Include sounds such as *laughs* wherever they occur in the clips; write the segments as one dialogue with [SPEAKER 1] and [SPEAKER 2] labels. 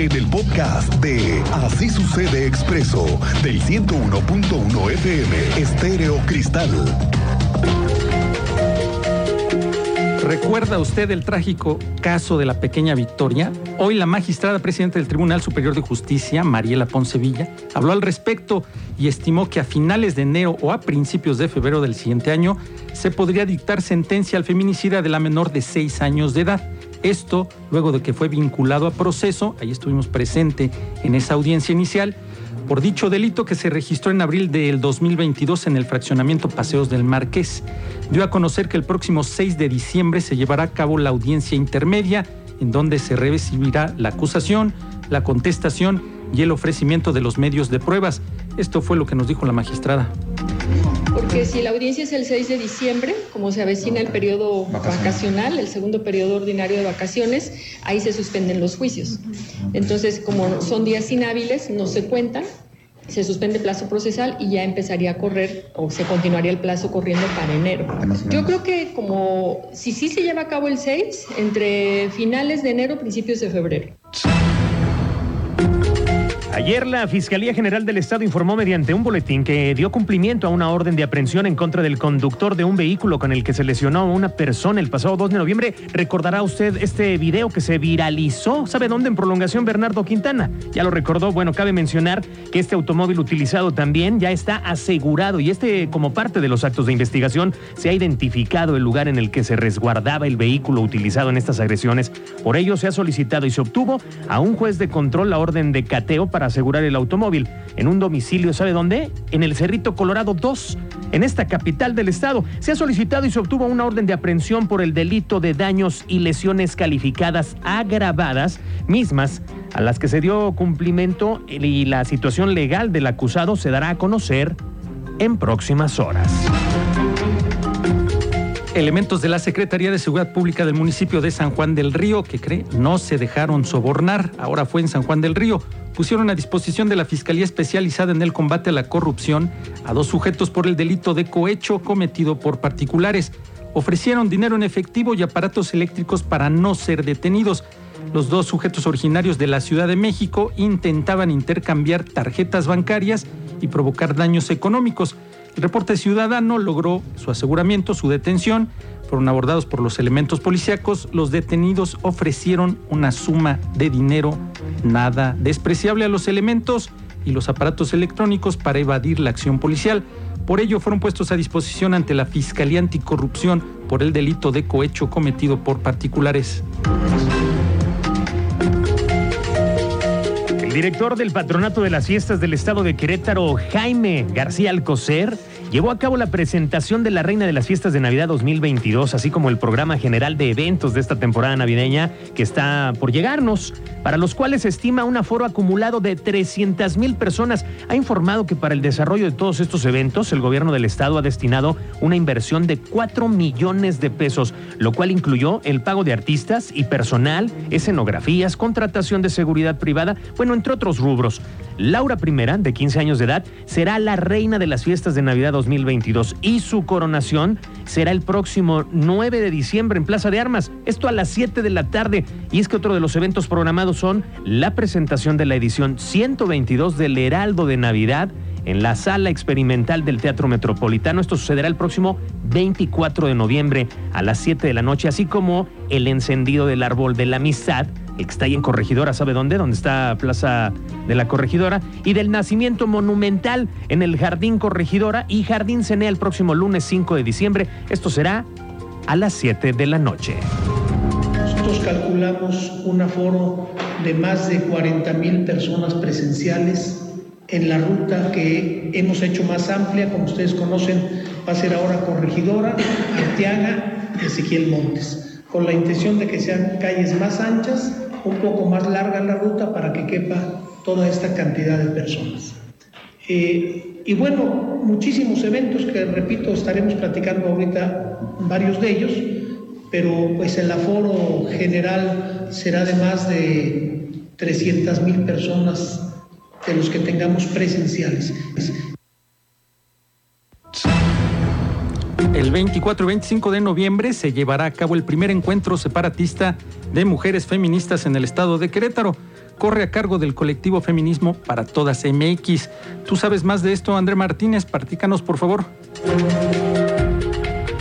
[SPEAKER 1] En el podcast de Así sucede expreso del 101.1 FM Estéreo Cristal.
[SPEAKER 2] ¿Recuerda usted el trágico caso de la pequeña Victoria? Hoy la magistrada presidenta del Tribunal Superior de Justicia, Mariela Poncevilla, habló al respecto y estimó que a finales de enero o a principios de febrero del siguiente año se podría dictar sentencia al feminicida de la menor de seis años de edad. Esto luego de que fue vinculado a proceso, ahí estuvimos presente en esa audiencia inicial, por dicho delito que se registró en abril del 2022 en el fraccionamiento Paseos del Marqués. Dio a conocer que el próximo 6 de diciembre se llevará a cabo la audiencia intermedia, en donde se recibirá la acusación, la contestación y el ofrecimiento de los medios de pruebas. Esto fue lo que nos dijo la magistrada
[SPEAKER 3] porque si la audiencia es el 6 de diciembre, como se avecina el periodo vacacional, el segundo periodo ordinario de vacaciones, ahí se suspenden los juicios. Entonces, como son días inhábiles, no se cuentan, se suspende el plazo procesal y ya empezaría a correr o se continuaría el plazo corriendo para enero. Yo creo que como si sí se lleva a cabo el 6, entre finales de enero, principios de febrero.
[SPEAKER 4] Ayer la Fiscalía General del Estado informó mediante un boletín que dio cumplimiento a una orden de aprehensión en contra del conductor de un vehículo con el que se lesionó a una persona el pasado 2 de noviembre. Recordará usted este video que se viralizó, ¿sabe dónde? En prolongación Bernardo Quintana. Ya lo recordó, bueno, cabe mencionar que este automóvil utilizado también ya está asegurado y este como parte de los actos de investigación se ha identificado el lugar en el que se resguardaba el vehículo utilizado en estas agresiones. Por ello se ha solicitado y se obtuvo a un juez de control la orden de cateo para asegurar el automóvil en un domicilio, ¿sabe dónde? En el Cerrito Colorado 2, en esta capital del estado. Se ha solicitado y se obtuvo una orden de aprehensión por el delito de daños y lesiones calificadas agravadas, mismas a las que se dio cumplimiento y la situación legal del acusado se dará a conocer en próximas horas.
[SPEAKER 2] Elementos de la Secretaría de Seguridad Pública del municipio de San Juan del Río, que cree no se dejaron sobornar, ahora fue en San Juan del Río, pusieron a disposición de la Fiscalía Especializada en el Combate a la Corrupción a dos sujetos por el delito de cohecho cometido por particulares. Ofrecieron dinero en efectivo y aparatos eléctricos para no ser detenidos. Los dos sujetos originarios de la Ciudad de México intentaban intercambiar tarjetas bancarias y provocar daños económicos. El reporte ciudadano logró su aseguramiento, su detención. Fueron abordados por los elementos policíacos. Los detenidos ofrecieron una suma de dinero nada despreciable a los elementos y los aparatos electrónicos para evadir la acción policial. Por ello fueron puestos a disposición ante la Fiscalía Anticorrupción por el delito de cohecho cometido por particulares.
[SPEAKER 4] El director del Patronato de las Fiestas del Estado de Querétaro, Jaime García Alcocer, llevó a cabo la presentación de la Reina de las Fiestas de Navidad 2022, así como el programa general de eventos de esta temporada navideña que está por llegarnos, para los cuales se estima un aforo acumulado de 300 mil personas. Ha informado que para el desarrollo de todos estos eventos, el gobierno del Estado ha destinado una inversión de 4 millones de pesos, lo cual incluyó el pago de artistas y personal, escenografías, contratación de seguridad privada, bueno, entre otros rubros. Laura I, de 15 años de edad, será la reina de las fiestas de Navidad 2022 y su coronación será el próximo 9 de diciembre en Plaza de Armas, esto a las 7 de la tarde. Y es que otro de los eventos programados son la presentación de la edición 122 del Heraldo de Navidad en la sala experimental del Teatro Metropolitano. Esto sucederá el próximo 24 de noviembre a las 7 de la noche, así como el encendido del árbol de la amistad que está ahí en Corregidora, ¿sabe dónde? Donde está Plaza de la Corregidora, y del nacimiento monumental en el Jardín Corregidora y Jardín Cené el próximo lunes 5 de diciembre. Esto será a las 7 de la noche.
[SPEAKER 5] Nosotros calculamos un aforo de más de 40 mil personas presenciales en la ruta que hemos hecho más amplia, como ustedes conocen, va a ser ahora Corregidora, Arteaga Ezequiel Montes, con la intención de que sean calles más anchas un poco más larga la ruta para que quepa toda esta cantidad de personas. Eh, y bueno, muchísimos eventos que, repito, estaremos platicando ahorita varios de ellos, pero pues el aforo general será de más de 300 mil personas de los que tengamos presenciales.
[SPEAKER 2] El 24 y 25 de noviembre se llevará a cabo el primer encuentro separatista de mujeres feministas en el estado de Querétaro. corre a cargo del colectivo Feminismo para Todas MX. Tú sabes más de esto, André Martínez, partícanos por favor.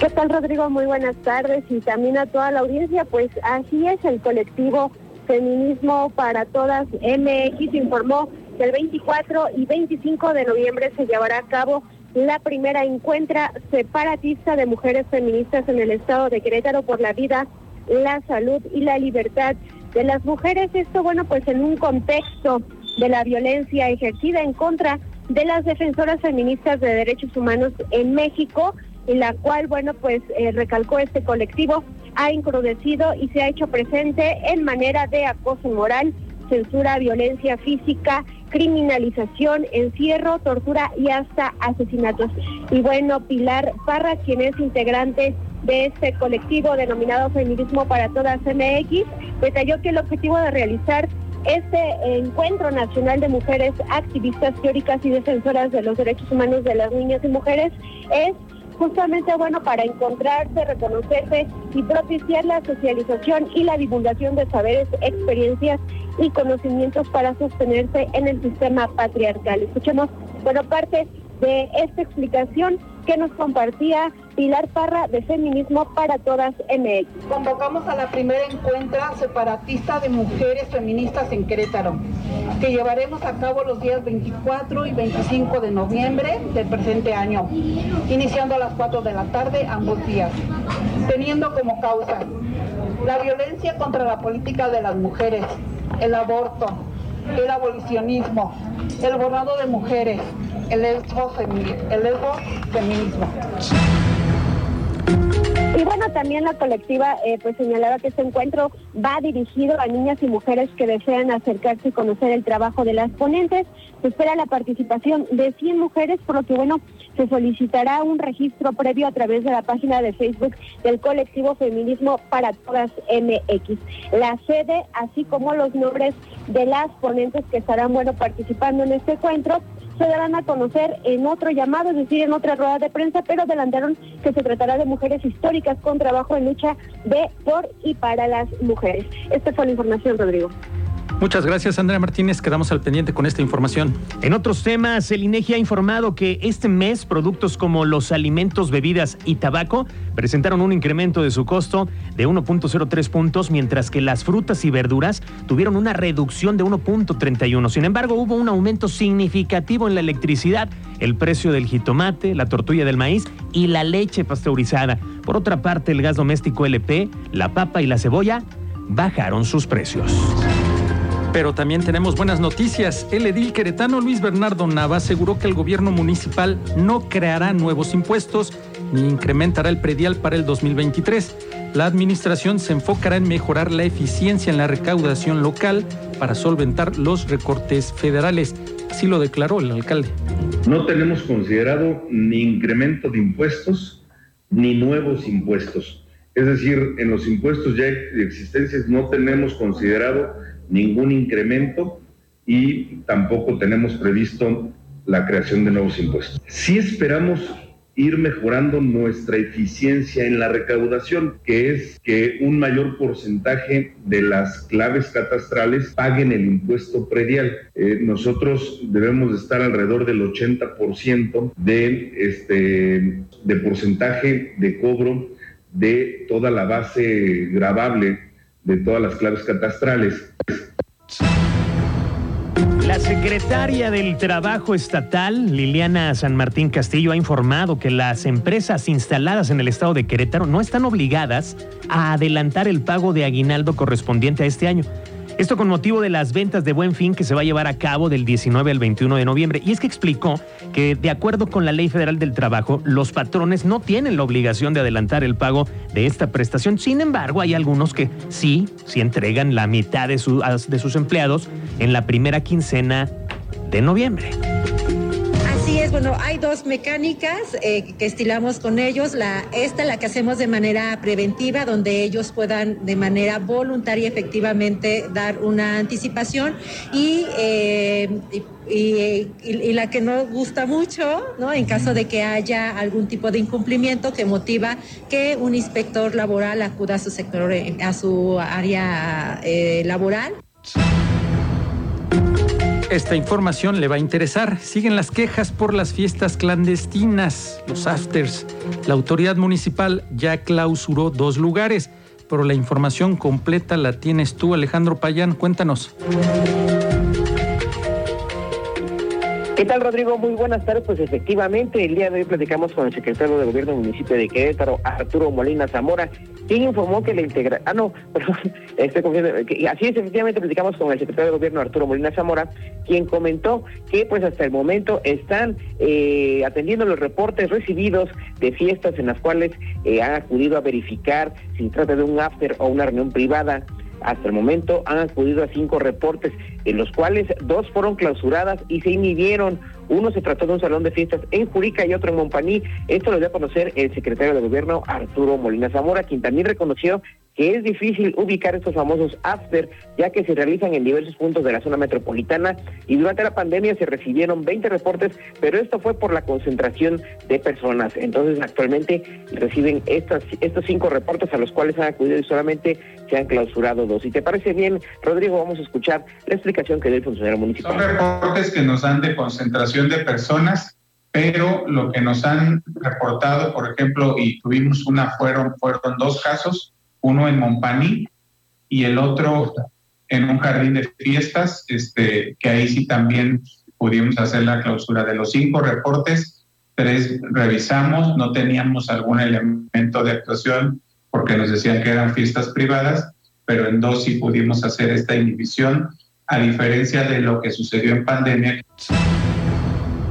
[SPEAKER 6] ¿Qué tal, Rodrigo? Muy buenas tardes y también a toda la audiencia. Pues así es, el colectivo Feminismo para Todas MX informó que el 24 y 25 de noviembre se llevará a cabo la primera encuentra separatista de mujeres feministas en el estado de Querétaro por la vida, la salud y la libertad de las mujeres. Esto, bueno, pues en un contexto de la violencia ejercida en contra de las defensoras feministas de derechos humanos en México, en la cual, bueno, pues eh, recalcó este colectivo, ha encrudecido y se ha hecho presente en manera de acoso moral, censura, violencia física, criminalización, encierro, tortura y hasta asesinatos. Y bueno, Pilar Parra, quien es integrante de este colectivo denominado Feminismo para Todas MX, detalló que el objetivo de realizar este encuentro nacional de mujeres activistas teóricas y defensoras de los derechos humanos de las niñas y mujeres es justamente bueno para encontrarse, reconocerse y propiciar la socialización y la divulgación de saberes, experiencias y conocimientos para sostenerse en el sistema patriarcal. Escuchemos, bueno, parte de esta explicación que nos compartía Pilar Parra de Feminismo para Todas MX.
[SPEAKER 7] Convocamos a la primera encuentra separatista de mujeres feministas en Querétaro, que llevaremos a cabo los días 24 y 25 de noviembre del presente año, iniciando a las 4 de la tarde ambos días, teniendo como causa la violencia contra la política de las mujeres, el aborto, el abolicionismo, el borrado de mujeres, el feminismo.
[SPEAKER 6] Y bueno, también la colectiva eh, pues señalaba que este encuentro va dirigido a niñas y mujeres que desean acercarse y conocer el trabajo de las ponentes. Se espera la participación de 100 mujeres, por lo que bueno, se solicitará un registro previo a través de la página de Facebook del colectivo Feminismo para Todas MX. La sede, así como los nombres de las ponentes que estarán bueno participando en este encuentro, se darán a conocer en otro llamado, es decir, en otra rueda de prensa, pero adelantaron que se tratará de mujeres históricas con trabajo en lucha de, por y para las mujeres. Esta fue la información, Rodrigo.
[SPEAKER 2] Muchas gracias, Andrea Martínez. Quedamos al pendiente con esta información.
[SPEAKER 4] En otros temas, el INEGI ha informado que este mes productos como los alimentos, bebidas y tabaco presentaron un incremento de su costo de 1.03 puntos, mientras que las frutas y verduras tuvieron una reducción de 1.31. Sin embargo, hubo un aumento significativo en la electricidad, el precio del jitomate, la tortilla del maíz y la leche pasteurizada. Por otra parte, el gas doméstico LP, la papa y la cebolla bajaron sus precios.
[SPEAKER 2] Pero también tenemos buenas noticias. El edil queretano Luis Bernardo Nava aseguró que el gobierno municipal no creará nuevos impuestos ni incrementará el predial para el 2023. La administración se enfocará en mejorar la eficiencia en la recaudación local para solventar los recortes federales. Así lo declaró el alcalde.
[SPEAKER 8] No tenemos considerado ni incremento de impuestos ni nuevos impuestos. Es decir, en los impuestos ya existentes no tenemos considerado ningún incremento y tampoco tenemos previsto la creación de nuevos impuestos. Sí esperamos ir mejorando nuestra eficiencia en la recaudación, que es que un mayor porcentaje de las claves catastrales paguen el impuesto predial. Eh, nosotros debemos estar alrededor del 80% de, este, de porcentaje de cobro de toda la base grabable de todas las claves catastrales.
[SPEAKER 4] La secretaria del Trabajo Estatal, Liliana San Martín Castillo, ha informado que las empresas instaladas en el estado de Querétaro no están obligadas a adelantar el pago de aguinaldo correspondiente a este año. Esto con motivo de las ventas de Buen Fin que se va a llevar a cabo del 19 al 21 de noviembre. Y es que explicó que de acuerdo con la Ley Federal del Trabajo, los patrones no tienen la obligación de adelantar el pago de esta prestación. Sin embargo, hay algunos que sí, sí entregan la mitad de, de sus empleados en la primera quincena de noviembre
[SPEAKER 9] bueno, hay dos mecánicas eh, que estilamos con ellos. La, esta, la que hacemos de manera preventiva, donde ellos puedan de manera voluntaria efectivamente dar una anticipación y, eh, y, la que nos gusta mucho, ¿no? En caso de que haya algún tipo de incumplimiento que motiva que un inspector laboral acuda a su sector, a su área eh, laboral.
[SPEAKER 2] Esta información le va a interesar. Siguen las quejas por las fiestas clandestinas, los afters. La autoridad municipal ya clausuró dos lugares, pero la información completa la tienes tú, Alejandro Payán. Cuéntanos.
[SPEAKER 10] ¿Qué tal, Rodrigo? Muy buenas tardes. Pues efectivamente, el día de hoy platicamos con el secretario de Gobierno del municipio de Querétaro, Arturo Molina Zamora, quien informó que la integra... Ah, no, *laughs* perdón, estoy confiando. Así es, efectivamente platicamos con el secretario de Gobierno, Arturo Molina Zamora, quien comentó que pues hasta el momento están eh, atendiendo los reportes recibidos de fiestas en las cuales eh, han acudido a verificar si trata de un after o una reunión privada hasta el momento han acudido a cinco reportes, en los cuales dos fueron clausuradas y se inhibieron. Uno se trató de un salón de fiestas en Jurica y otro en Montpaní. Esto lo dio a conocer el secretario de Gobierno, Arturo Molina Zamora, quien también reconoció que es difícil ubicar estos famosos after, ya que se realizan en diversos puntos de la zona metropolitana y durante la pandemia se recibieron 20 reportes, pero esto fue por la concentración de personas. Entonces, actualmente reciben estas, estos cinco reportes a los cuales han acudido y solamente se han clausurado dos. Si te parece bien, Rodrigo, vamos a escuchar la explicación que dio el funcionario municipal.
[SPEAKER 11] Son reportes que nos dan de concentración de personas pero lo que nos han reportado, por ejemplo, y tuvimos una, fueron, fueron dos casos, uno en Montpaní y el otro en un jardín de fiestas, este, que ahí sí también pudimos hacer la clausura. De los cinco reportes, tres revisamos, no teníamos algún elemento de actuación porque nos decían que eran fiestas privadas, pero en dos sí pudimos hacer esta inhibición, a diferencia de lo que sucedió en pandemia.